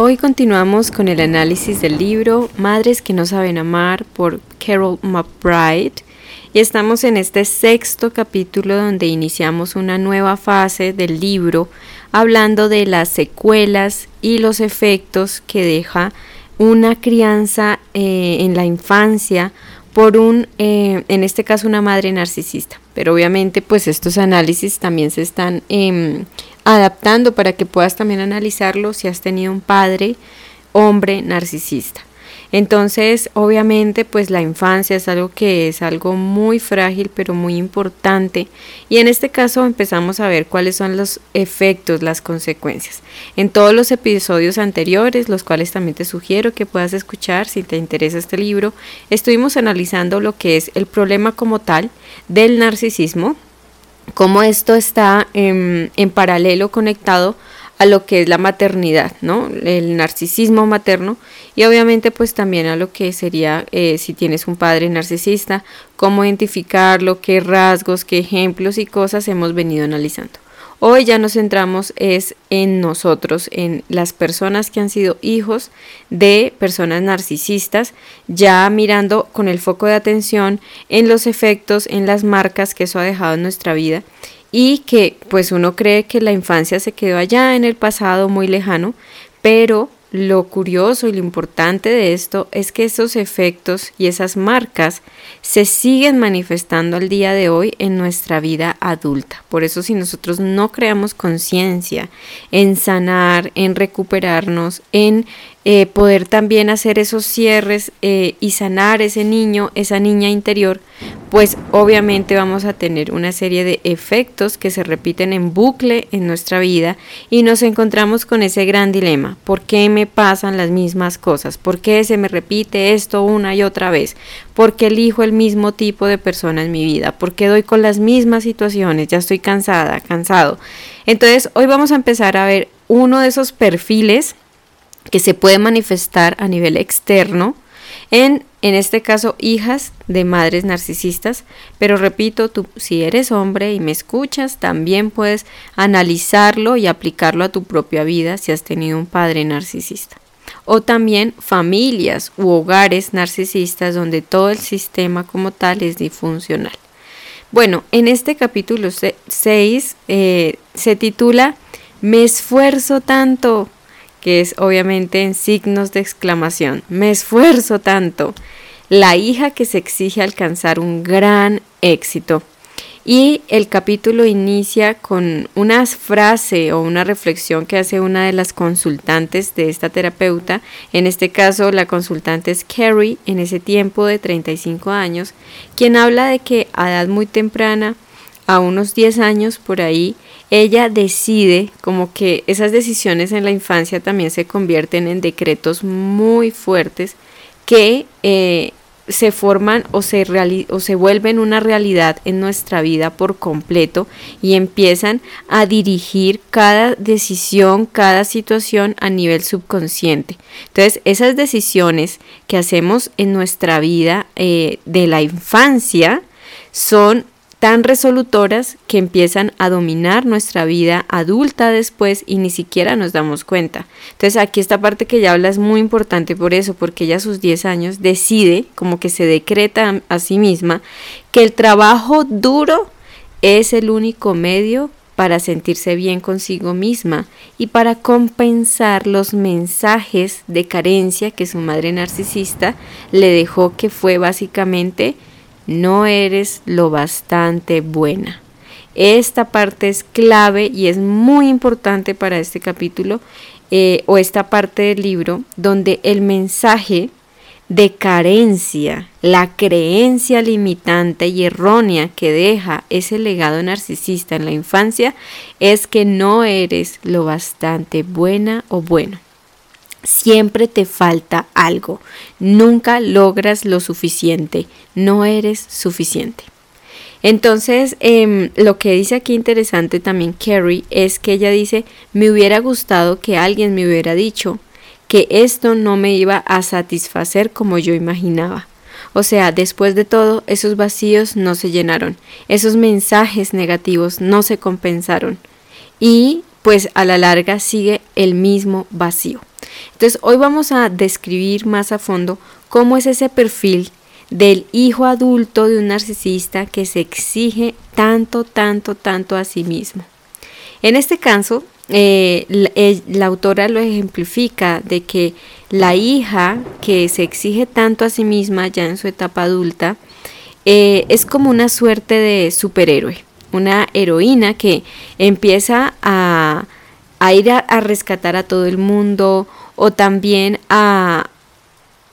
Hoy continuamos con el análisis del libro Madres que no saben amar por Carol McBride y estamos en este sexto capítulo donde iniciamos una nueva fase del libro hablando de las secuelas y los efectos que deja una crianza eh, en la infancia por un, eh, en este caso, una madre narcisista. Pero obviamente, pues estos análisis también se están em, adaptando para que puedas también analizarlo si has tenido un padre, hombre narcisista. Entonces, obviamente, pues la infancia es algo que es algo muy frágil, pero muy importante. Y en este caso empezamos a ver cuáles son los efectos, las consecuencias. En todos los episodios anteriores, los cuales también te sugiero que puedas escuchar si te interesa este libro, estuvimos analizando lo que es el problema como tal del narcisismo, cómo esto está en, en paralelo conectado a lo que es la maternidad, ¿no? El narcisismo materno y obviamente pues también a lo que sería eh, si tienes un padre narcisista, cómo identificarlo, qué rasgos, qué ejemplos y cosas hemos venido analizando. Hoy ya nos centramos es en nosotros, en las personas que han sido hijos de personas narcisistas, ya mirando con el foco de atención en los efectos, en las marcas que eso ha dejado en nuestra vida y que pues uno cree que la infancia se quedó allá en el pasado muy lejano, pero lo curioso y lo importante de esto es que esos efectos y esas marcas se siguen manifestando al día de hoy en nuestra vida adulta. Por eso si nosotros no creamos conciencia en sanar, en recuperarnos, en eh, poder también hacer esos cierres eh, y sanar ese niño, esa niña interior, pues obviamente vamos a tener una serie de efectos que se repiten en bucle en nuestra vida y nos encontramos con ese gran dilema. ¿Por qué me pasan las mismas cosas? ¿Por qué se me repite esto una y otra vez? ¿Por qué elijo el mismo tipo de persona en mi vida? ¿Por qué doy con las mismas situaciones? Ya estoy cansada, cansado. Entonces hoy vamos a empezar a ver uno de esos perfiles que se puede manifestar a nivel externo en, en este caso, hijas de madres narcisistas. Pero repito, tú, si eres hombre y me escuchas, también puedes analizarlo y aplicarlo a tu propia vida si has tenido un padre narcisista. O también familias u hogares narcisistas donde todo el sistema como tal es disfuncional. Bueno, en este capítulo 6 eh, se titula Me esfuerzo tanto que es obviamente en signos de exclamación. Me esfuerzo tanto. La hija que se exige alcanzar un gran éxito. Y el capítulo inicia con una frase o una reflexión que hace una de las consultantes de esta terapeuta. En este caso, la consultante es Carrie, en ese tiempo de 35 años, quien habla de que a edad muy temprana, a unos 10 años por ahí, ella decide como que esas decisiones en la infancia también se convierten en decretos muy fuertes que eh, se forman o se, o se vuelven una realidad en nuestra vida por completo y empiezan a dirigir cada decisión, cada situación a nivel subconsciente. Entonces, esas decisiones que hacemos en nuestra vida eh, de la infancia son tan resolutoras que empiezan a dominar nuestra vida adulta después y ni siquiera nos damos cuenta. Entonces aquí esta parte que ya habla es muy importante por eso, porque ella a sus 10 años decide, como que se decreta a sí misma, que el trabajo duro es el único medio para sentirse bien consigo misma y para compensar los mensajes de carencia que su madre narcisista le dejó que fue básicamente no eres lo bastante buena. Esta parte es clave y es muy importante para este capítulo eh, o esta parte del libro donde el mensaje de carencia, la creencia limitante y errónea que deja ese legado narcisista en la infancia es que no eres lo bastante buena o bueno. Siempre te falta algo. Nunca logras lo suficiente. No eres suficiente. Entonces, em, lo que dice aquí interesante también Carrie es que ella dice, me hubiera gustado que alguien me hubiera dicho que esto no me iba a satisfacer como yo imaginaba. O sea, después de todo, esos vacíos no se llenaron, esos mensajes negativos no se compensaron y pues a la larga sigue el mismo vacío. Entonces hoy vamos a describir más a fondo cómo es ese perfil del hijo adulto de un narcisista que se exige tanto, tanto, tanto a sí mismo. En este caso, eh, la, autora lo ejemplifica de que la hija que se exige tanto a sí misma ya en su etapa adulta eh, es como una suerte de superhéroe, una heroína que empieza a, ir a rescatar a todo el mundo o también a,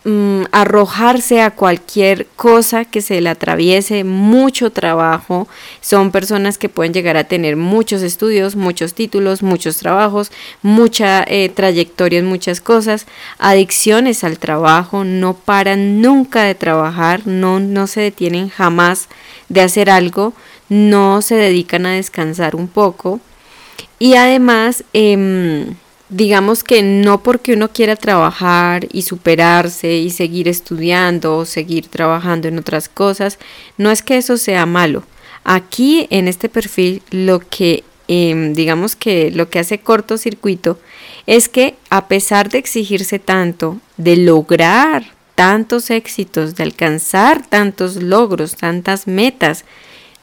Mm, arrojarse a cualquier cosa que se le atraviese, mucho trabajo. Son personas que pueden llegar a tener muchos estudios, muchos títulos, muchos trabajos, mucha eh, trayectoria en muchas cosas, adicciones al trabajo, no paran nunca de trabajar, no, no se detienen jamás de hacer algo, no se dedican a descansar un poco. Y además, em, digamos que no porque uno quiera trabajar y superarse y seguir estudiando o seguir trabajando en otras cosas, no es que eso sea malo. Aquí en este perfil lo que em, digamos que lo que hace cortocircuito es que a pesar de exigirse tanto, de lograr tantos éxitos, de alcanzar tantos logros, tantas metas,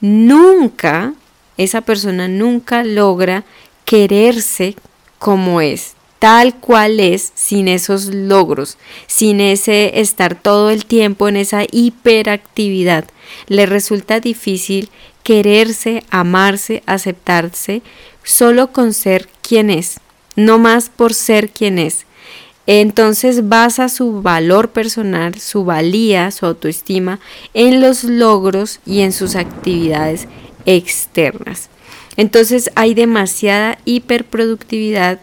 nunca, esa persona nunca logra quererse como es, tal cual es, sin esos logros, sin ese estar todo el tiempo en esa hiperactividad. Le resulta difícil quererse, amarse, aceptarse, solo con ser quien es, no más por ser quien es. Entonces basa su valor personal, su valía, su autoestima en los logros y en sus actividades externas. Entonces hay demasiada hiperproductividad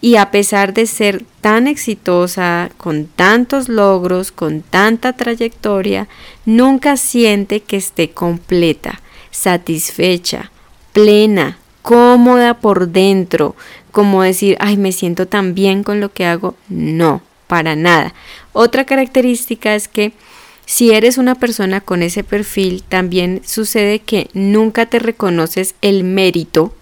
y a pesar de ser tan exitosa, con tantos logros, con tanta trayectoria, nunca siente que esté completa, satisfecha, plena, cómoda por dentro, como decir, ay, me siento tan bien con lo que hago. No, para nada. Otra característica es que si eres una persona con ese perfil, también sucede que nunca te reconoces el mérito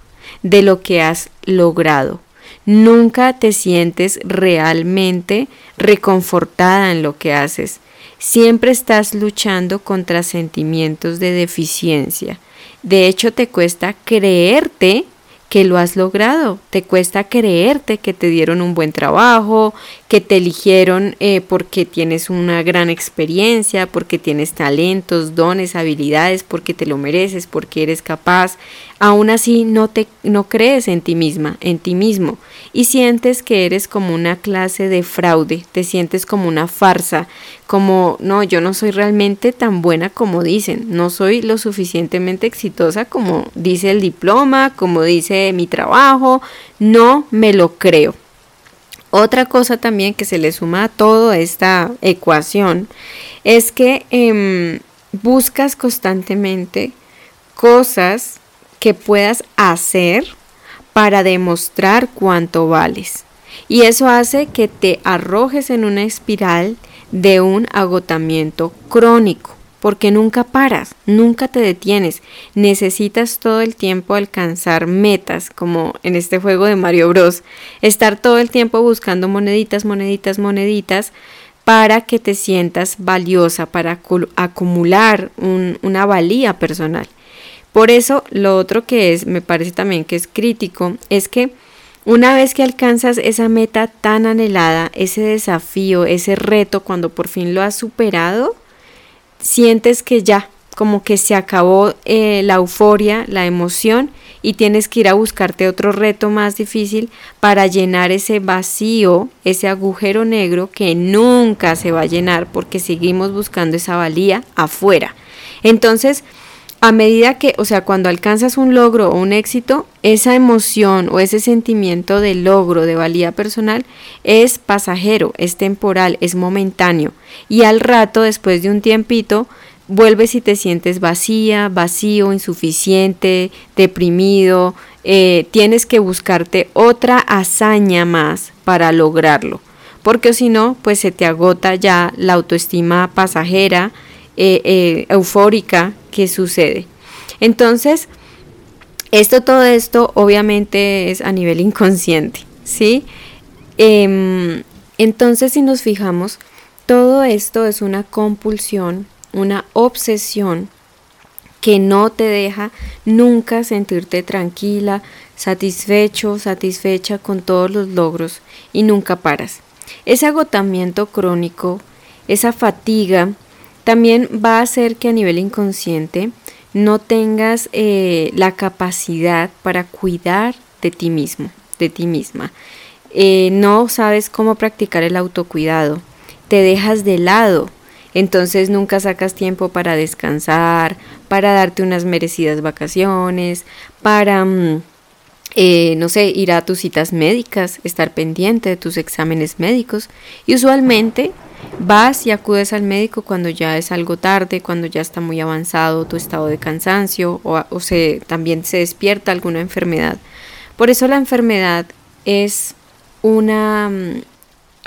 de lo que has logrado. Nunca te sientes realmente reconfortada en lo que haces. Siempre estás luchando contra sentimientos de deficiencia. De hecho, te cuesta creerte que lo has logrado. Te cuesta creerte que te dieron un buen trabajo, que te eligieron eh, porque tienes una gran experiencia, porque tienes talentos, dones, habilidades, porque te lo mereces, porque eres capaz. Aún así no te no crees en ti misma, en ti mismo y sientes que eres como una clase de fraude, te sientes como una farsa, como no, yo no soy realmente tan buena como dicen, no soy lo suficientemente exitosa como dice el diploma, como dice mi trabajo, no me lo creo. Otra cosa también que se le suma a toda esta ecuación es que em, buscas constantemente cosas que puedas hacer para demostrar cuánto vales. Y eso hace que te arrojes en una espiral de un agotamiento crónico, porque nunca paras, nunca te detienes, necesitas todo el tiempo alcanzar metas, como en este juego de Mario Bros, estar todo el tiempo buscando moneditas, moneditas, moneditas, para que te sientas valiosa, para acumular una valía personal. Por eso, lo otro que es, me parece también que es crítico, es que una vez que alcanzas esa meta tan anhelada, ese desafío, ese reto, cuando por fin lo has superado, sientes que ya, como que se acabó eh, la euforia, la emoción y tienes que ir a buscarte otro reto más difícil para llenar ese vacío, ese agujero negro que nunca se va a llenar porque seguimos buscando esa valía afuera. Entonces, a medida que, o sea, cuando alcanzas un logro o un éxito, esa emoción o ese sentimiento de logro, de valía personal, es pasajero, es temporal, es momentáneo. Y al rato, después de un tiempito, vuelves y te sientes vacía, vacío, insuficiente, deprimido, eh, tienes que buscarte otra hazaña más para lograrlo. Porque si no, pues se te agota ya la autoestima pasajera, eh, eh, eufórica que sucede. Entonces, esto, todo esto obviamente es a nivel inconsciente, ¿sí? Em, Entonces, si nos fijamos, todo esto es una compulsión, una obsesión que no te deja nunca sentirte tranquila, satisfecho, satisfecha con todos los logros y nunca paras. Ese agotamiento crónico, esa fatiga, también va a hacer que a nivel inconsciente no tengas eh, la capacidad para cuidar de ti mismo, de ti misma. Eh, no sabes cómo practicar el autocuidado, te dejas de lado, entonces nunca sacas tiempo para descansar, para darte unas merecidas vacaciones, para, mm, eh, no sé, ir a tus citas médicas, estar pendiente de tus exámenes médicos. Y usualmente vas y acudes al médico cuando ya es algo tarde, cuando ya está muy avanzado tu estado de cansancio o, se, también se despierta alguna enfermedad. Por eso la enfermedad es una mm,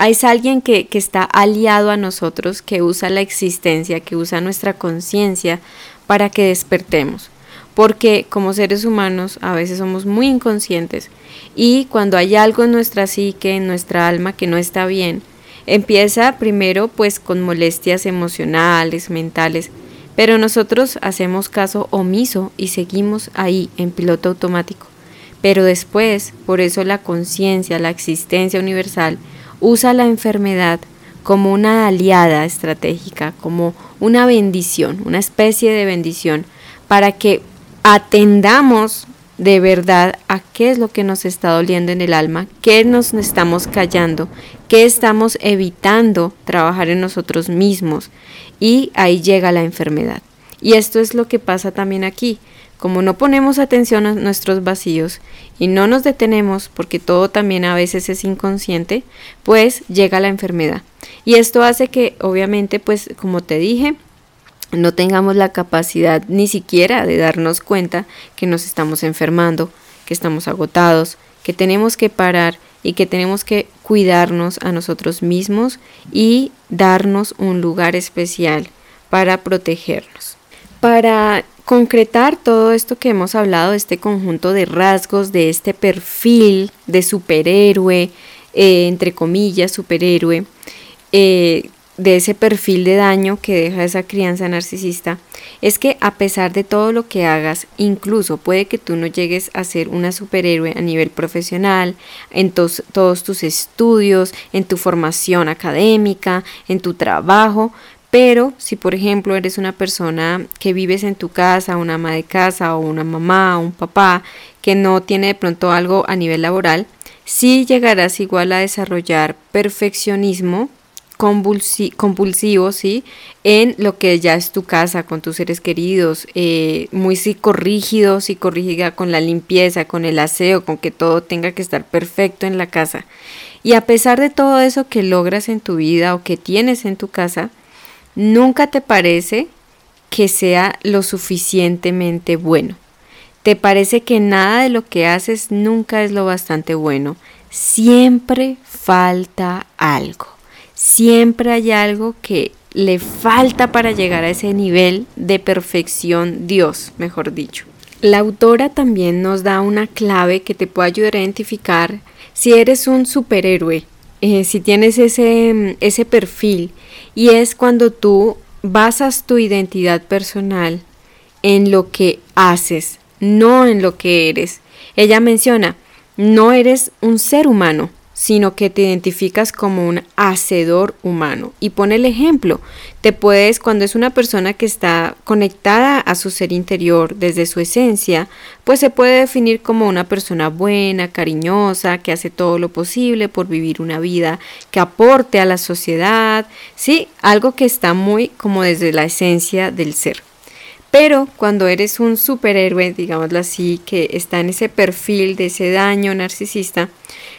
es alguien que, que, está aliado a nosotros, que usa la existencia, que usa nuestra conciencia para que despertemos. Porque como seres humanos a veces somos muy inconscientes y cuando hay algo en nuestra psique, en nuestra alma que no está bien, empieza primero pues con molestias emocionales, mentales, pero nosotros hacemos caso omiso y seguimos ahí en piloto automático. Pero después, por eso la conciencia, la existencia universal, usa la enfermedad como una aliada estratégica, como una bendición, una especie de bendición, para que atendamos de verdad a qué es lo que nos está doliendo en el alma, qué nos estamos callando, qué estamos evitando trabajar en nosotros mismos. Y ahí llega la enfermedad. Y esto es lo que pasa también aquí. Como no ponemos atención a nuestros vacíos y no nos detenemos porque todo también a veces es inconsciente, pues llega la enfermedad. Y esto hace que obviamente, pues como te dije, no tengamos la capacidad ni siquiera de darnos cuenta que nos estamos enfermando, que estamos agotados, que tenemos que parar y que tenemos que cuidarnos a nosotros mismos y darnos un lugar especial para protegernos. Para concretar todo esto que hemos hablado, este conjunto de rasgos, de este perfil de superhéroe, eh, entre comillas, superhéroe, eh, de ese perfil de daño que deja esa crianza narcisista, es que a pesar de todo lo que hagas, incluso puede que tú no llegues a ser una superhéroe a nivel profesional, en todos tus estudios, en tu formación académica, en tu trabajo, pero si por ejemplo eres una persona que vives en tu casa, una ama de casa o una mamá o un papá que no tiene de pronto algo a nivel laboral, sí llegarás igual a desarrollar perfeccionismo compulsivo, ¿sí? En lo que ya es tu casa, con tus seres queridos, eh, muy psicorrígido, psicorrígida con la limpieza, con el aseo, con que todo tenga que estar perfecto en la casa. Y a pesar de todo eso que logras en tu vida o que tienes en tu casa, nunca te parece que sea lo suficientemente bueno. Te parece que nada de lo que haces nunca es lo bastante bueno. Siempre falta algo. Siempre hay algo que le falta para llegar a ese nivel de perfección Dios, mejor dicho. La autora también nos da una clave que te puede ayudar a identificar si eres un superhéroe, eh, si tienes ese, ese perfil y es cuando tú basas tu identidad personal en lo que haces, no en lo que eres. Ella menciona, no eres un ser humano, sino que te identificas como un hacedor humano. Y pone el ejemplo, te puedes, cuando es una persona que está conectada a su ser interior desde su esencia, pues se puede definir como una persona buena, cariñosa, que hace todo lo posible por vivir una vida que aporte a la sociedad, sí, algo que está muy como desde la esencia del ser. Pero cuando eres un superhéroe, digámoslo así, que está en ese perfil de ese daño narcisista,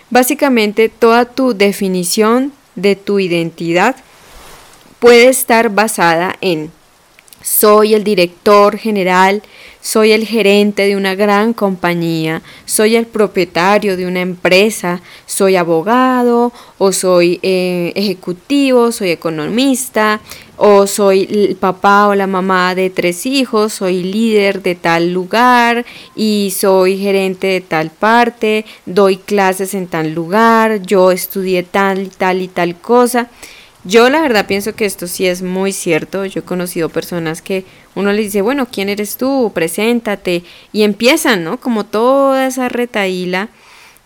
Básicamente toda tu definición de tu identidad puede estar basada en soy el director general, soy el gerente de una gran compañía, soy el propietario de una empresa, soy abogado o soy eh, ejecutivo, soy economista o soy el papá o la mamá de tres hijos, soy líder de tal lugar y soy gerente de tal parte, doy clases en tal lugar, yo estudié tal y tal y tal cosa. Yo la verdad pienso que esto sí es muy cierto. Yo he conocido personas que uno les dice, bueno, ¿quién eres tú? Preséntate. Y empiezan, ¿no? Como toda esa retaíla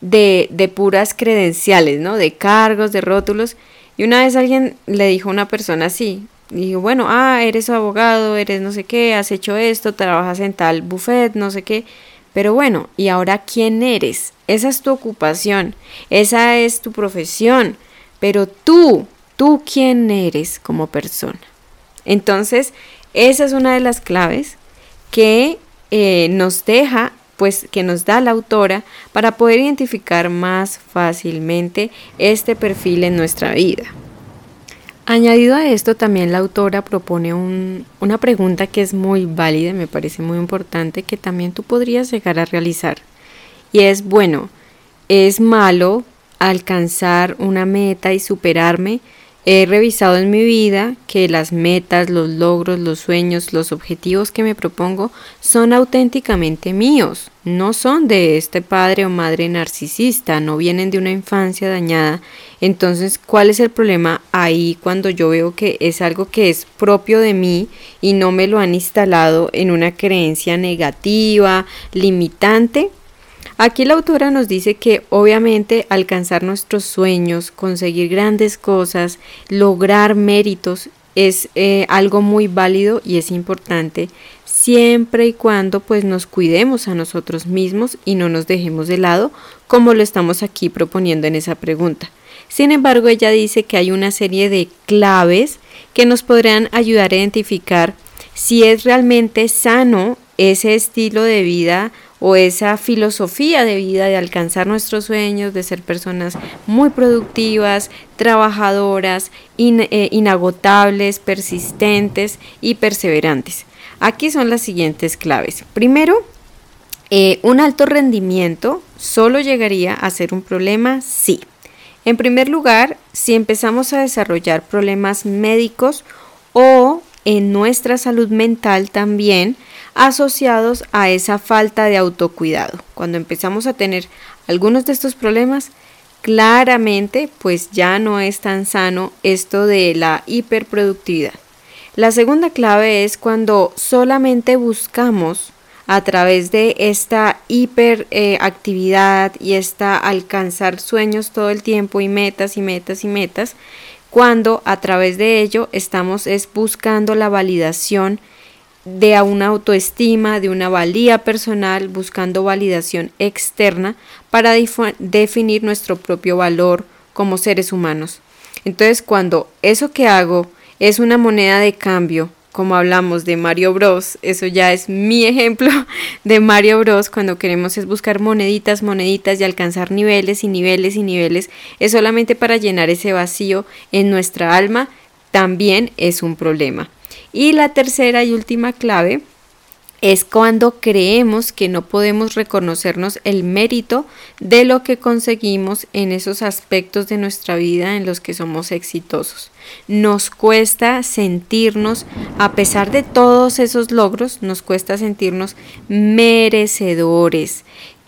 de, de puras credenciales, ¿no? De cargos, de rótulos. Y una vez alguien le dijo a una persona así, dijo, bueno, ah, eres abogado, eres no sé qué, has hecho esto, trabajas en tal buffet, no sé qué. Pero bueno, ¿y ahora quién eres? Esa es tu ocupación, esa es tu profesión. Pero tú, tú quién eres como persona. Entonces, esa es una de las claves que eh, nos deja, pues que nos da la autora para poder identificar más fácilmente este perfil en nuestra vida. Añadido a esto, también la autora propone una pregunta que es muy válida, me parece muy importante, que también tú podrías llegar a realizar. Y es, bueno, ¿es malo alcanzar una meta y superarme? He revisado en mi vida que las metas, los logros, los sueños, los objetivos que me propongo son auténticamente míos, no son de este padre o madre narcisista, no vienen de una infancia dañada. Entonces, ¿cuál es el problema ahí cuando yo veo que es algo que es propio de mí y no me lo han instalado en una creencia negativa, limitante? Aquí la autora nos dice que obviamente alcanzar nuestros sueños, conseguir grandes cosas, lograr méritos es eh, algo muy válido y es importante siempre y cuando pues nos cuidemos a nosotros mismos y no nos dejemos de lado como lo estamos aquí proponiendo en esa pregunta. Sin embargo, ella dice que hay una serie de claves que nos podrán ayudar a identificar si es realmente sano ese estilo de vida o esa filosofía de vida de alcanzar nuestros sueños, de ser personas muy productivas, trabajadoras, eh, inagotables, persistentes y perseverantes. Aquí son las siguientes claves. Primero, eh, un alto rendimiento solo llegaría a ser un problema sí. En primer lugar, si empezamos a desarrollar problemas médicos o en nuestra salud mental también, asociados a esa falta de autocuidado. Cuando empezamos a tener algunos de estos problemas, claramente pues ya no es tan sano esto de la hiperproductividad. La segunda clave es cuando solamente buscamos a través de esta hiperactividad y esta alcanzar sueños todo el tiempo y metas y metas y metas, cuando a través de ello estamos es buscando la validación de una autoestima, de una valía personal, buscando validación externa para definir nuestro propio valor como seres humanos. Entonces, cuando eso que hago es una moneda de cambio, como hablamos de Mario Bros, eso ya es mi ejemplo de Mario Bros, cuando queremos es buscar moneditas, moneditas y alcanzar niveles y niveles y niveles, es solamente para llenar ese vacío en nuestra alma, también es un problema. Y la tercera y última clave es cuando creemos que no podemos reconocernos el mérito de lo que conseguimos en esos aspectos de nuestra vida en los que somos exitosos. Nos cuesta sentirnos, a pesar de todos esos logros, nos cuesta sentirnos merecedores,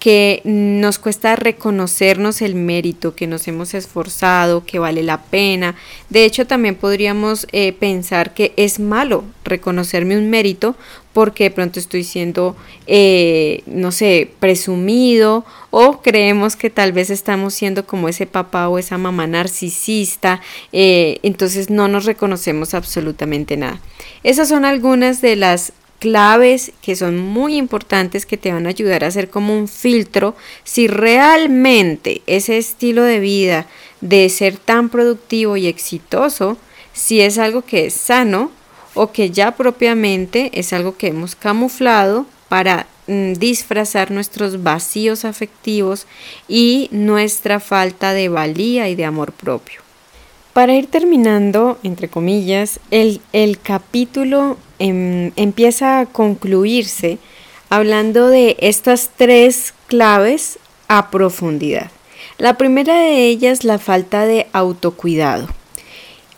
que nos cuesta reconocernos el mérito, que nos hemos esforzado, que vale la pena. De hecho, también podríamos eh, pensar que es malo reconocerme un mérito porque de pronto estoy siendo, eh, no sé, presumido o creemos que tal vez estamos siendo como ese papá o esa mamá narcisista, eh, entonces no nos reconocemos absolutamente nada. Esas son algunas de las claves que son muy importantes que te van a ayudar a hacer como un filtro si realmente ese estilo de vida de ser tan productivo y exitoso, si es algo que es sano o que ya propiamente es algo que hemos camuflado para mm, disfrazar nuestros vacíos afectivos y nuestra falta de valía y de amor propio. Para ir terminando, entre comillas, el, capítulo em, empieza a concluirse hablando de estas tres claves a profundidad. La primera de ellas, la falta de autocuidado.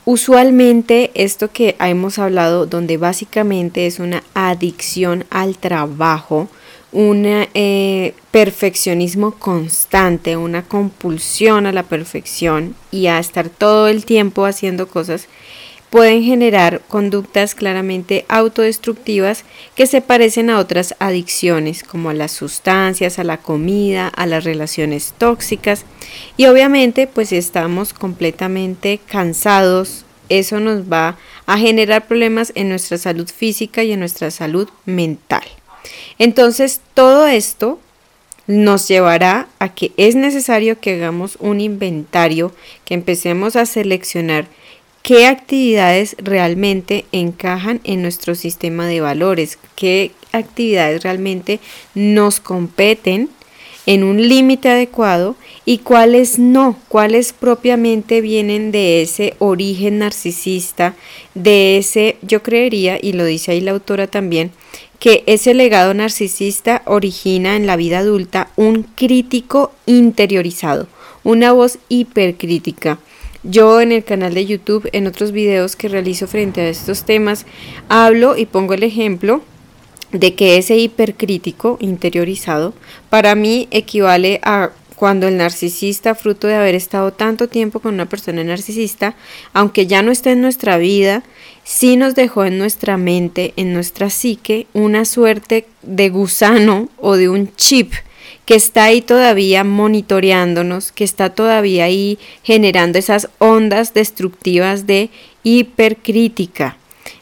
Usualmente esto que hemos hablado, donde básicamente es una adicción al trabajo, un eh, perfeccionismo constante, una compulsión a la perfección y a estar todo el tiempo haciendo cosas, pueden generar conductas claramente autodestructivas que se parecen a otras adicciones como a las sustancias, a la comida, a las relaciones tóxicas y obviamente pues estamos completamente cansados, eso nos va a generar problemas en nuestra salud física y en nuestra salud mental. Entonces todo esto nos llevará a que es necesario que hagamos un inventario, que empecemos a seleccionar qué actividades realmente encajan en nuestro sistema de valores, qué actividades realmente nos competen en un límite adecuado y cuáles no, cuáles propiamente vienen de ese origen narcisista, de ese, yo creería, y lo dice ahí la autora también, que ese legado narcisista origina en la vida adulta un crítico interiorizado, una voz hipercrítica. Yo en el canal de YouTube, en otros videos que realizo frente a estos temas, hablo y pongo el ejemplo de que ese hipercrítico interiorizado para mí equivale a cuando el narcisista, fruto de haber estado tanto tiempo con una persona narcisista, aunque ya no esté en nuestra vida, sí nos dejó en nuestra mente, en nuestra psique, una suerte de gusano o de un chip que está ahí todavía monitoreándonos, que está todavía ahí generando esas ondas destructivas de hipercrítica,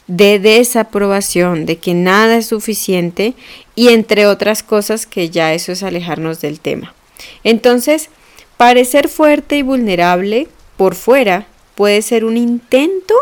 de desaprobación, de que nada es suficiente y entre otras cosas que ya eso es alejarnos del tema. Entonces, parecer fuerte y vulnerable por fuera puede ser un intento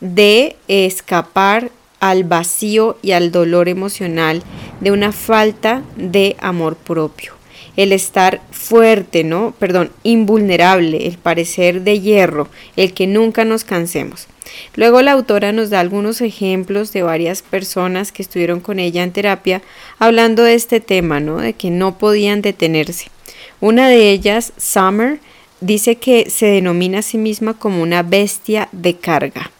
de escapar al vacío y al dolor emocional de una falta de amor propio. El estar fuerte, ¿no? Perdón, invulnerable, el parecer de hierro, el que nunca nos cansemos. Luego la autora nos da algunos ejemplos de varias personas que estuvieron con ella en terapia hablando de este tema, ¿no? De que no podían detenerse. Una de ellas, Summer, dice que se denomina a sí misma como una bestia de carga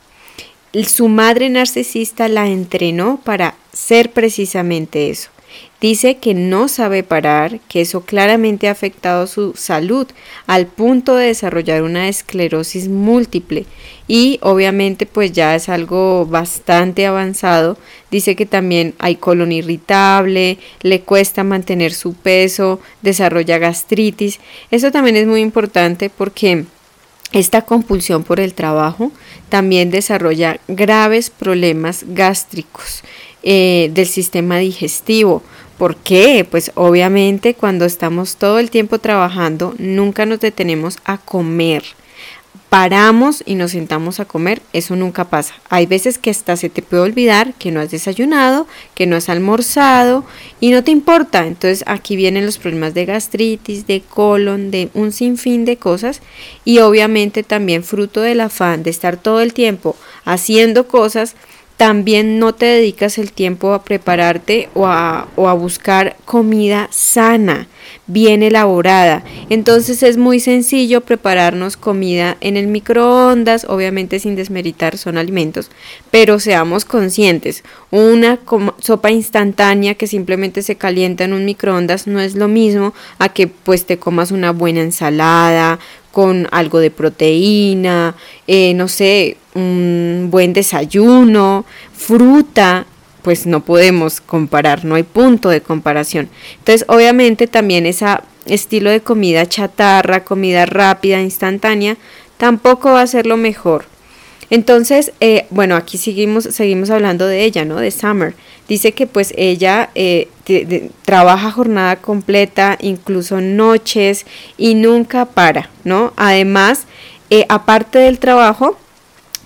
su madre narcisista la entrenó para ser precisamente eso. Dice que no sabe parar, que eso claramente ha afectado su salud al punto de desarrollar una esclerosis múltiple y obviamente pues ya es algo bastante avanzado. Dice que también hay colon irritable, le cuesta mantener su peso, desarrolla gastritis. Eso también es muy importante porque esta compulsión por el trabajo también desarrolla graves problemas gástricos eh, del sistema digestivo. ¿Por qué? Pues obviamente cuando estamos todo el tiempo trabajando nunca nos detenemos a comer paramos y nos sentamos a comer, eso nunca pasa. Hay veces que hasta se te puede olvidar que no has desayunado, que no has almorzado y no te importa. Entonces aquí vienen los problemas de gastritis, de colon, de un sinfín de cosas y obviamente también fruto del afán de estar todo el tiempo haciendo cosas también no te dedicas el tiempo a prepararte o a, o a, buscar comida sana, bien elaborada. Entonces es muy sencillo prepararnos comida en el microondas, obviamente sin desmeritar son alimentos, pero seamos conscientes, una sopa instantánea que simplemente se calienta en un microondas no es lo mismo a que pues te comas una buena ensalada, con algo de proteína, eh, no sé, un buen desayuno, fruta, pues no podemos comparar, no hay punto de comparación. Entonces, obviamente también ese estilo de comida chatarra, comida rápida, instantánea, tampoco va a ser lo mejor. Entonces, eh, bueno, aquí seguimos, seguimos hablando de ella, ¿no? De Summer. Dice que pues ella eh, trabaja jornada completa, incluso noches y nunca para, ¿no? Además, eh, aparte del trabajo,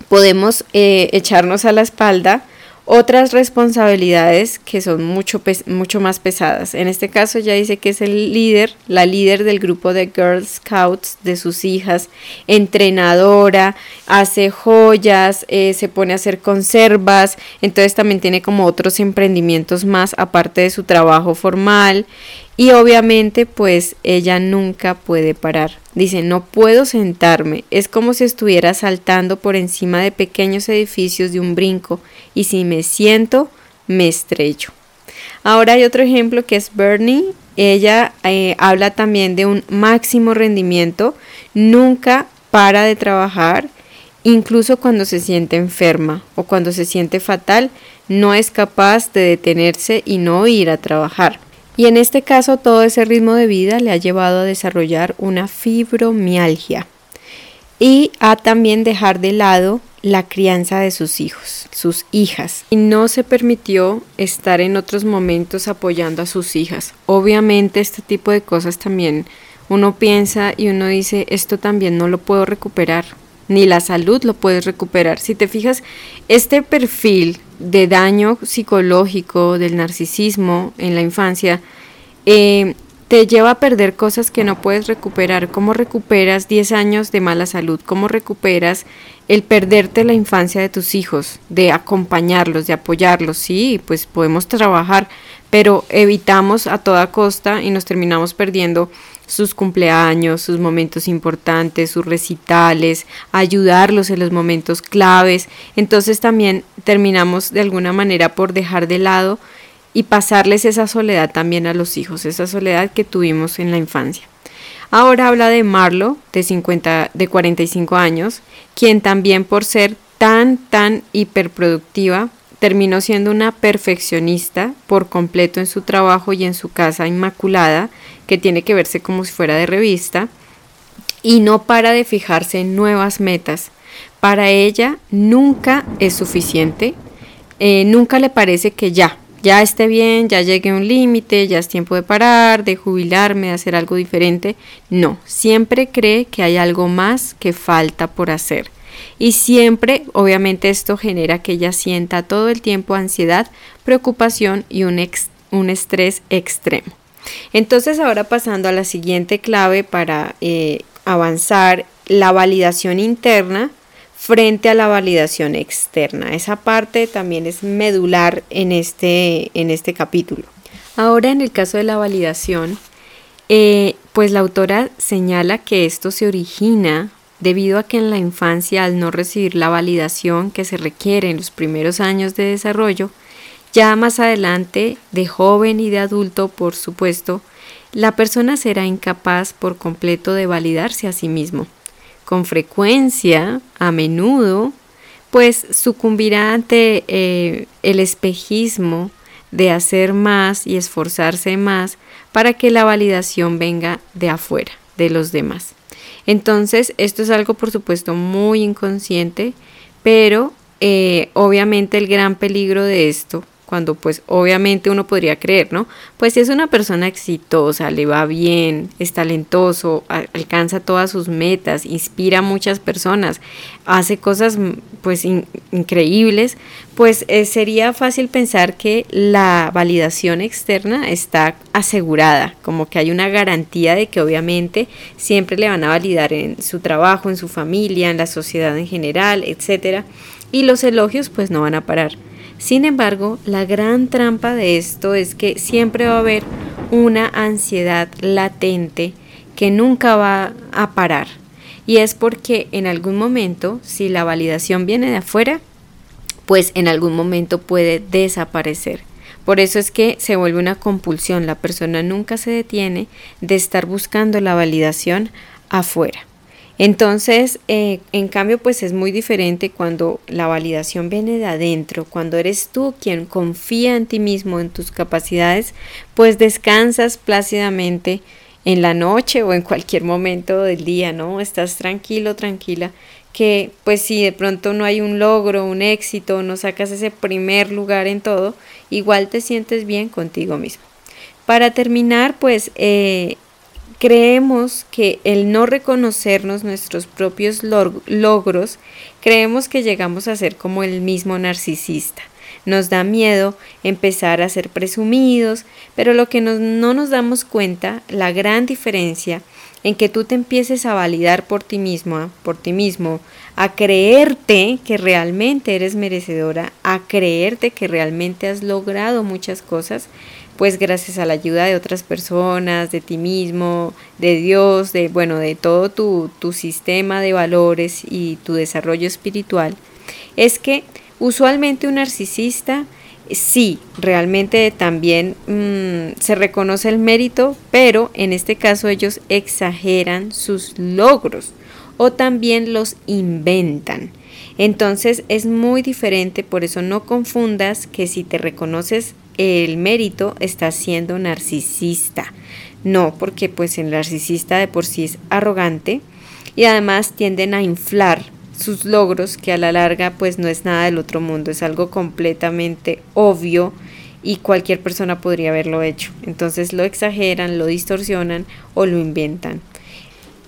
podemos echarnos a la espalda otras responsabilidades que son mucho, mucho más pesadas. En este caso ya dice que es el líder, la líder del grupo de Girl Scouts de sus hijas, entrenadora, hace joyas, eh, se pone a hacer conservas, entonces también tiene como otros emprendimientos más aparte de su trabajo formal y obviamente pues ella nunca puede parar. Dice, no puedo sentarme, es como si estuviera saltando por encima de pequeños edificios de un brinco y si me siento, me estrello. Ahora hay otro ejemplo que es Bernie. Ella eh, habla también de un máximo rendimiento, nunca para de trabajar, incluso cuando se siente enferma o cuando se siente fatal, no es capaz de detenerse y no ir a trabajar. Y en este caso todo ese ritmo de vida le ha llevado a desarrollar una fibromialgia y a también dejar de lado la crianza de sus hijos, sus hijas. Y no se permitió estar en otros momentos apoyando a sus hijas. Obviamente este tipo de cosas también uno piensa y uno dice, esto también no lo puedo recuperar, ni la salud lo puedes recuperar. Si te fijas, este perfil de daño psicológico, del narcisismo en la infancia, eh, te lleva a perder cosas que no puedes recuperar. ¿Cómo recuperas 10 años de mala salud? ¿Cómo recuperas el perderte la infancia de tus hijos? De acompañarlos, de apoyarlos. Sí, pues podemos trabajar, pero evitamos a toda costa y nos terminamos perdiendo sus cumpleaños, sus momentos importantes, sus recitales, ayudarlos en los momentos claves. Entonces también terminamos de alguna manera por dejar de lado y pasarles esa soledad también a los hijos, esa soledad que tuvimos en la infancia. Ahora habla de Marlo, de, 50, de 45 años, quien también por ser tan, tan hiperproductiva, terminó siendo una perfeccionista por completo en su trabajo y en su casa inmaculada, que tiene que verse como si fuera de revista, y no para de fijarse en nuevas metas. Para ella nunca es suficiente, eh, nunca le parece que ya, ya esté bien, ya llegue a un límite, ya es tiempo de parar, de jubilarme, de hacer algo diferente. No, siempre cree que hay algo más que falta por hacer. Y siempre, obviamente, esto genera que ella sienta todo el tiempo ansiedad, preocupación y un, un estrés extremo. Entonces, ahora pasando a la siguiente clave para eh, avanzar, la validación interna frente a la validación externa. Esa parte también es medular en este, en este capítulo. Ahora, en el caso de la validación, eh, pues la autora señala que esto se origina debido a que en la infancia al no recibir la validación que se requiere en los primeros años de desarrollo, ya más adelante, de joven y de adulto, por supuesto, la persona será incapaz por completo de validarse a sí mismo. Con frecuencia, a menudo, pues sucumbirá ante eh, el espejismo de hacer más y esforzarse más para que la validación venga de afuera, de los demás. Entonces, esto es algo, por supuesto, muy inconsciente, pero eh, obviamente el gran peligro de esto cuando pues obviamente uno podría creer, ¿no? Pues si es una persona exitosa, le va bien, es talentoso, alcanza todas sus metas, inspira a muchas personas, hace cosas pues increíbles, pues eh, sería fácil pensar que la validación externa está asegurada, como que hay una garantía de que obviamente siempre le van a validar en su trabajo, en su familia, en la sociedad en general, etcétera, y los elogios pues no van a parar. Sin embargo, la gran trampa de esto es que siempre va a haber una ansiedad latente que nunca va a parar. Y es porque en algún momento, si la validación viene de afuera, pues en algún momento puede desaparecer. Por eso es que se vuelve una compulsión. La persona nunca se detiene de estar buscando la validación afuera. Entonces, eh, en cambio, pues es muy diferente cuando la validación viene de adentro, cuando eres tú quien confía en ti mismo, en tus capacidades, pues descansas plácidamente en la noche o en cualquier momento del día, ¿no? Estás tranquilo, tranquila, que pues si de pronto no hay un logro, un éxito, no sacas ese primer lugar en todo, igual te sientes bien contigo mismo. Para terminar, pues eh, creemos que el no reconocernos nuestros propios logros, creemos que llegamos a ser como el mismo narcisista. Nos da miedo empezar a ser presumidos, pero lo que no nos damos cuenta, la gran diferencia en que tú te empieces a validar por ti mismo, por ti mismo, a creerte que realmente eres merecedora, a creerte que realmente has logrado muchas cosas, pues gracias a la ayuda de otras personas, de ti mismo, de Dios, de bueno, de todo tu, tu sistema de valores y tu desarrollo espiritual, es que usualmente un narcisista sí, realmente también mm, se reconoce el mérito, pero en este caso ellos exageran sus logros o también los inventan. Entonces es muy diferente, por eso no confundas que si te reconoces el mérito estás siendo narcisista. No, porque pues el narcisista de por sí es arrogante y además tienden a inflar sus logros que a la larga pues no es nada del otro mundo, es algo completamente obvio y cualquier persona podría haberlo hecho. Entonces lo exageran, lo distorsionan o lo inventan.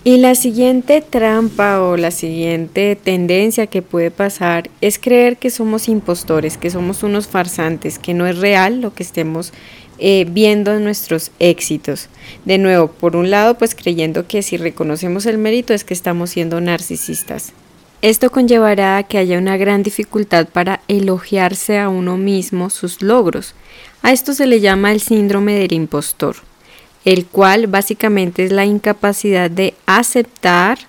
Y la siguiente trampa o la siguiente tendencia que puede pasar es creer que somos impostores, que somos unos farsantes, que no es real lo que estemos eh, viendo nuestros éxitos. De nuevo, por un lado, pues creyendo que si reconocemos el mérito es que estamos siendo narcisistas. Esto conllevará a que haya una gran dificultad para elogiarse a uno mismo sus logros. A esto se le llama el síndrome del impostor el cual básicamente es la incapacidad de aceptar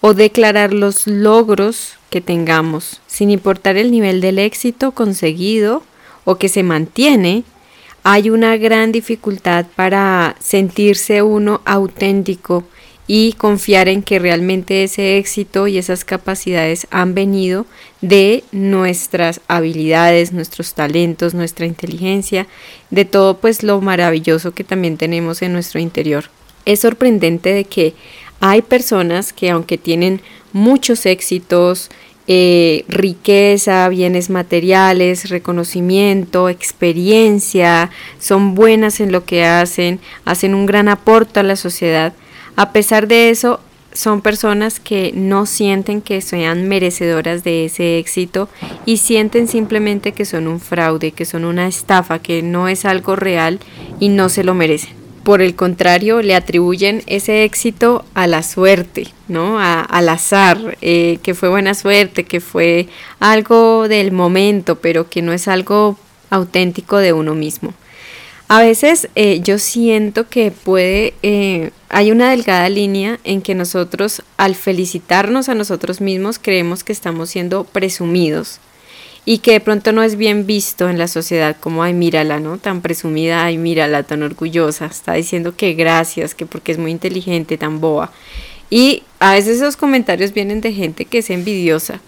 o declarar los logros que tengamos, sin importar el nivel del éxito conseguido o que se mantiene, hay una gran dificultad para sentirse uno auténtico y confiar en que realmente ese éxito y esas capacidades han venido de nuestras habilidades, nuestros talentos, nuestra inteligencia, de todo pues lo maravilloso que también tenemos en nuestro interior. Es sorprendente de que hay personas que aunque tienen muchos éxitos, eh, riqueza, bienes materiales, reconocimiento, experiencia, son buenas en lo que hacen, hacen un gran aporte a la sociedad, a pesar de eso, son personas que no sienten que sean merecedoras de ese éxito y sienten simplemente que son un fraude, que son una estafa, que no es algo real y no se lo merecen. Por el contrario, le atribuyen ese éxito a la suerte, ¿no? al azar, eh, que fue buena suerte, que fue algo del momento, pero que no es algo auténtico de uno mismo. A veces eh, yo siento que puede, eh, hay una delgada línea en que nosotros al felicitarnos a nosotros mismos creemos que estamos siendo presumidos y que de pronto no es bien visto en la sociedad como, ay, mírala, ¿no? Tan presumida, ay, mírala, tan orgullosa, está diciendo que gracias, que porque es muy inteligente, tan boa. Y a veces esos comentarios vienen de gente que es envidiosa,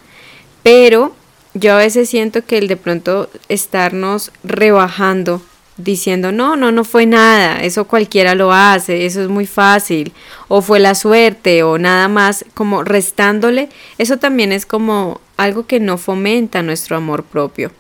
pero yo a veces siento que el de pronto estarnos rebajando diciendo, no, no, no fue nada, eso cualquiera lo hace, eso es muy fácil, o fue la suerte, o nada más, como restándole, eso también es como algo que no fomenta nuestro amor propio.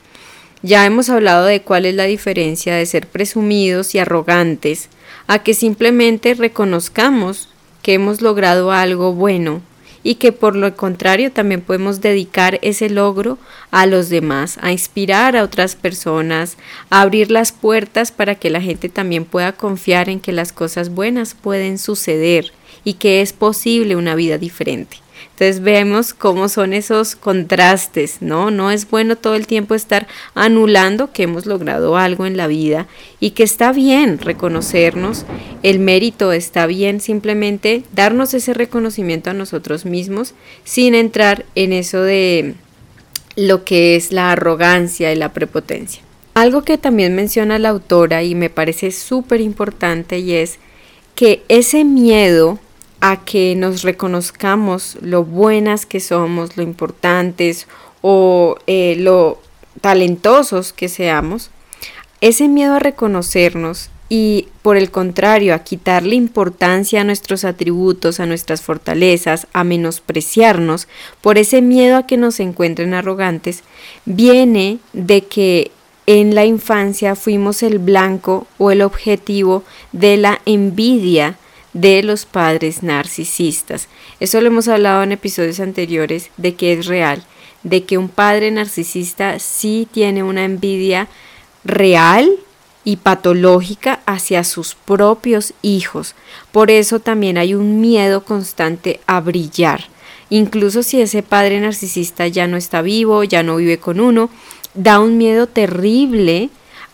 Ya hemos hablado de cuál es la diferencia de ser presumidos y arrogantes a que simplemente reconozcamos que hemos logrado algo bueno y que por lo contrario también podemos dedicar ese logro a los demás, a inspirar a otras personas, a abrir las puertas para que la gente también pueda confiar en que las cosas buenas pueden suceder y que es posible una vida diferente. Entonces vemos cómo son esos contrastes, ¿no? No es bueno todo el tiempo estar anulando que hemos logrado algo en la vida y que está bien reconocernos, el mérito está bien simplemente darnos ese reconocimiento a nosotros mismos sin entrar en eso de lo que es la arrogancia y la prepotencia. Algo que también menciona la autora y me parece súper importante y es que ese miedo a que nos reconozcamos lo buenas que somos, lo importantes o eh, lo talentosos que seamos, ese miedo a reconocernos y por el contrario a quitarle importancia a nuestros atributos, a nuestras fortalezas, a menospreciarnos, por ese miedo a que nos encuentren arrogantes, viene de que en la infancia fuimos el blanco o el objetivo de la envidia de los padres narcisistas. Eso lo hemos hablado en episodios anteriores de que es real, de que un padre narcisista sí tiene una envidia real y patológica hacia sus propios hijos. Por eso también hay un miedo constante a brillar. Incluso si ese padre narcisista ya no está vivo, ya no vive con uno, da un miedo terrible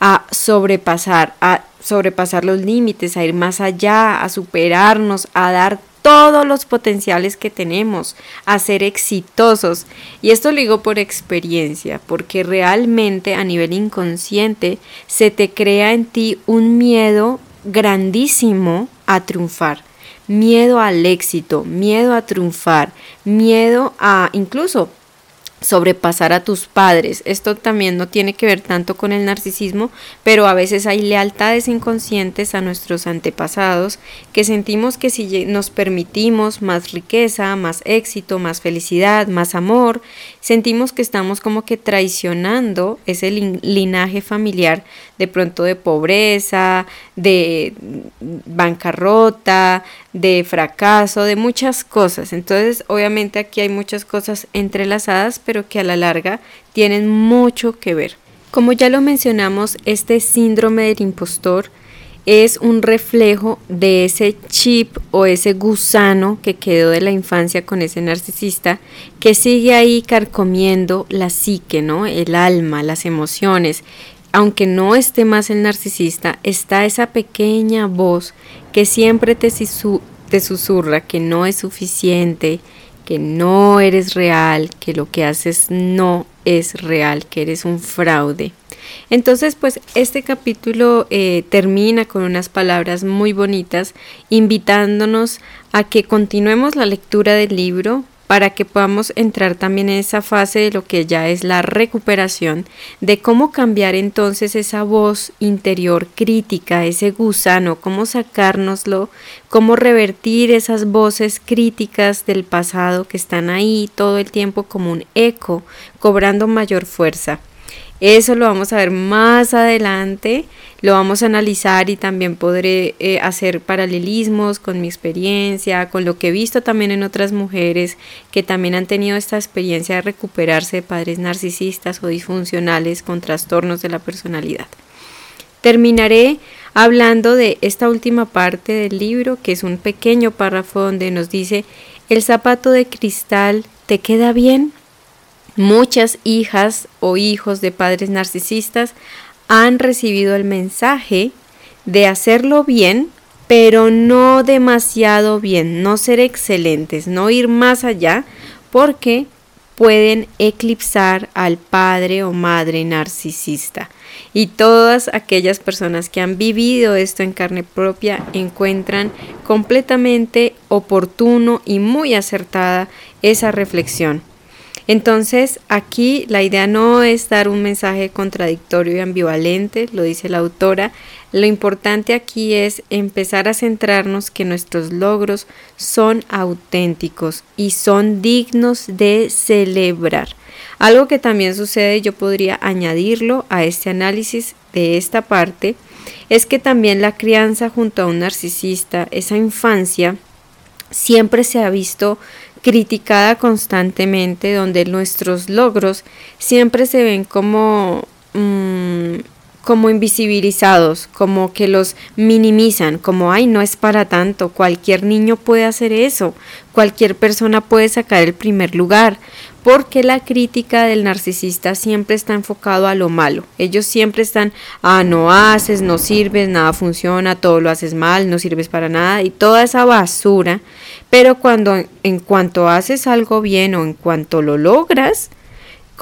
a sobrepasar, a sobrepasar los límites, a ir más allá, a superarnos, a dar todos los potenciales que tenemos, a ser exitosos. Y esto lo digo por experiencia, porque realmente a nivel inconsciente se te crea en ti un miedo grandísimo a triunfar, miedo al éxito, miedo a triunfar, miedo a incluso sobrepasar a tus padres. Esto también no tiene que ver tanto con el narcisismo, pero a veces hay lealtades inconscientes a nuestros antepasados que sentimos que si nos permitimos más riqueza, más éxito, más felicidad, más amor, sentimos que estamos como que traicionando ese linaje familiar de pronto de pobreza, de bancarrota, de fracaso, de muchas cosas. Entonces, obviamente aquí hay muchas cosas entrelazadas, pero que a la larga tienen mucho que ver. Como ya lo mencionamos, este síndrome del impostor es un reflejo de ese chip o ese gusano que quedó de la infancia con ese narcisista que sigue ahí carcomiendo la psique, ¿no? El alma, las emociones. Aunque no esté más el narcisista, está esa pequeña voz que siempre te, te susurra que no es suficiente, que no eres real, que lo que haces no es real, que eres un fraude. Entonces, pues este capítulo eh, termina con unas palabras muy bonitas, invitándonos a que continuemos la lectura del libro, para que podamos entrar también en esa fase de lo que ya es la recuperación, de cómo cambiar entonces esa voz interior crítica, ese gusano, cómo sacárnoslo, cómo revertir esas voces críticas del pasado que están ahí todo el tiempo como un eco, cobrando mayor fuerza. Eso lo vamos a ver más adelante, lo vamos a analizar y también podré eh, hacer paralelismos con mi experiencia, con lo que he visto también en otras mujeres que también han tenido esta experiencia de recuperarse de padres narcisistas o disfuncionales con trastornos de la personalidad. Terminaré hablando de esta última parte del libro, que es un pequeño párrafo donde nos dice, ¿el zapato de cristal te queda bien? Muchas hijas o hijos de padres narcisistas han recibido el mensaje de hacerlo bien, pero no demasiado bien, no ser excelentes, no ir más allá, porque pueden eclipsar al padre o madre narcisista. Y todas aquellas personas que han vivido esto en carne propia encuentran completamente oportuno y muy acertada esa reflexión. Entonces, aquí la idea no es dar un mensaje contradictorio y ambivalente, lo dice la autora. Lo importante aquí es empezar a centrarnos que nuestros logros son auténticos y son dignos de celebrar. Algo que también sucede, yo podría añadirlo a este análisis de esta parte, es que también la crianza junto a un narcisista, esa infancia, siempre se ha visto criticada constantemente, donde nuestros logros siempre se ven como, mm, como invisibilizados, como que los minimizan, como, ay, no es para tanto, cualquier niño puede hacer eso, cualquier persona puede sacar el primer lugar, porque la crítica del narcisista siempre está enfocado a lo malo. Ellos siempre están, ah, no haces, no sirves, nada funciona, todo lo haces mal, no sirves para nada y toda esa basura. Pero cuando en cuanto haces algo bien o en cuanto lo logras,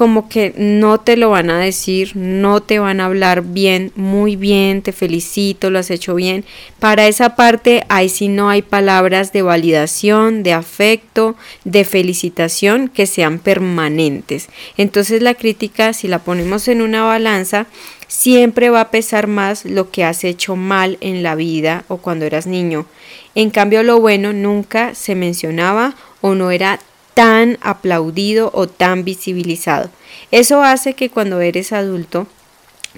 como que no te lo van a decir, no te van a hablar bien, muy bien, te felicito, lo has hecho bien. Para esa parte, ahí sí no hay palabras de validación, de afecto, de felicitación que sean permanentes. Entonces la crítica, si la ponemos en una balanza, siempre va a pesar más lo que has hecho mal en la vida o cuando eras niño. En cambio, lo bueno nunca se mencionaba o no era tan aplaudido o tan visibilizado. Eso hace que cuando eres adulto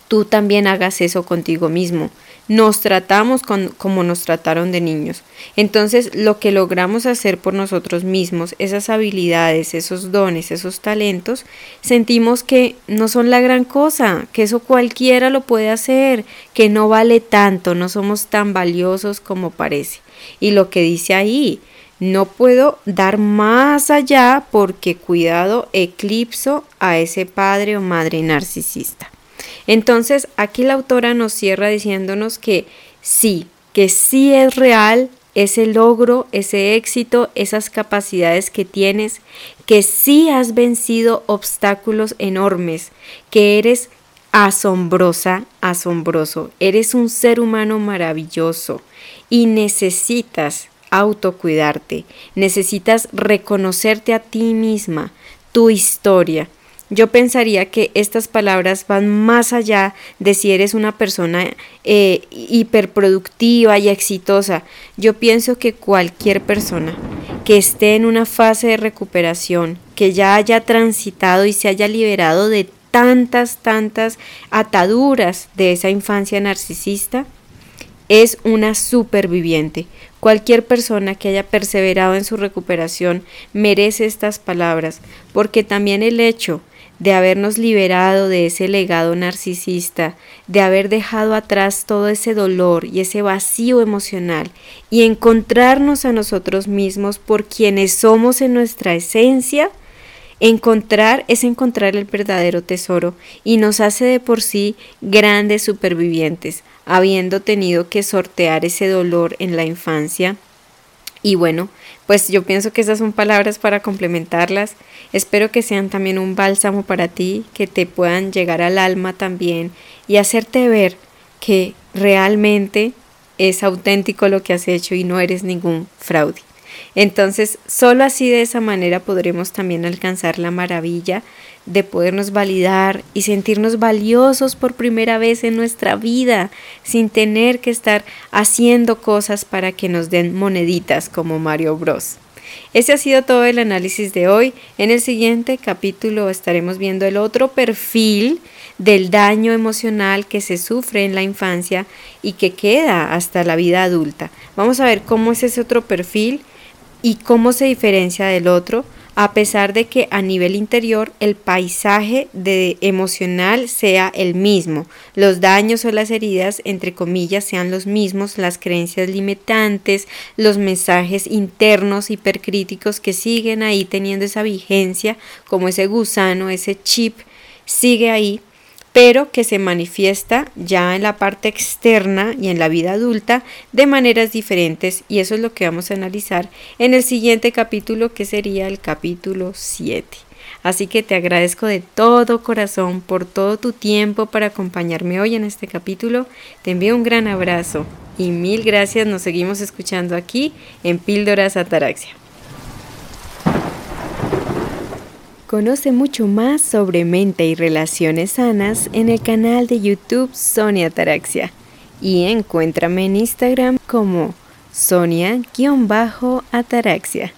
tú también hagas eso contigo mismo. nos tratamos como nos trataron de niños. Entonces, lo que logramos hacer por nosotros mismos, esas habilidades, esos dones, esos talentos, sentimos que no son la gran cosa, que eso cualquiera lo puede hacer, que no vale tanto, no somos tan valiosos como parece. Y lo que dice ahí, no puedo dar más allá porque cuidado eclipso a ese padre o madre narcisista. Entonces, aquí la autora nos cierra diciéndonos que sí, que sí es real ese logro, ese éxito, esas capacidades que tienes, que sí has vencido obstáculos enormes, que eres asombrosa, asombroso, eres un ser humano maravilloso y necesitas autocuidarte, necesitas reconocerte a ti misma, tu historia, yo pensaría que estas palabras van más allá de si eres una persona eh, hiperproductiva y exitosa. Yo pienso que cualquier persona que esté en una fase de recuperación, que ya haya transitado y se haya liberado de tantas, tantas ataduras de esa infancia narcisista, es una superviviente. Cualquier persona que haya perseverado en su recuperación merece estas palabras, porque también el hecho de habernos liberado de ese legado narcisista, de haber dejado atrás todo ese dolor y ese vacío emocional y encontrarnos a nosotros mismos por quienes somos en nuestra esencia, encontrar es encontrar el verdadero tesoro y nos hace de por sí grandes supervivientes, habiendo tenido que sortear ese dolor en la infancia. Y bueno, pues yo pienso que esas son palabras para complementarlas. Espero que sean también un bálsamo para ti, que te puedan llegar al alma también y hacerte ver que realmente es auténtico lo que has hecho y no eres ningún fraude. Entonces, solo así de esa manera podremos también alcanzar la maravilla de podernos validar y sentirnos valiosos por primera vez en nuestra vida, sin tener que estar haciendo cosas para que nos den moneditas como Mario Bros. Ese ha sido todo el análisis de hoy. En el siguiente capítulo estaremos viendo el otro perfil del daño emocional que se sufre en la infancia y que queda hasta la vida adulta. Vamos a ver cómo es ese otro perfil y cómo se diferencia del otro, a pesar de que a nivel interior el paisaje de emocional sea el mismo, los daños o las heridas, entre comillas, sean los mismos, las creencias limitantes, los mensajes internos hipercríticos que siguen ahí teniendo esa vigencia, como ese gusano, ese chip, sigue ahí pero que se manifiesta ya en la parte externa y en la vida adulta de maneras diferentes y eso es lo que vamos a analizar en el siguiente capítulo que sería el capítulo 7. Así que te agradezco de todo corazón por todo tu tiempo para acompañarme hoy en este capítulo. Te envío un gran abrazo y mil gracias. Nos seguimos escuchando aquí en Píldoras Ataraxia. Conoce mucho más sobre mente y relaciones sanas en el canal de YouTube Sonia Taraxia y encuéntrame en Instagram como Sonia-Ataraxia.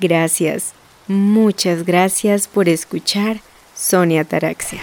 Gracias, muchas gracias por escuchar Sonia Taraxia.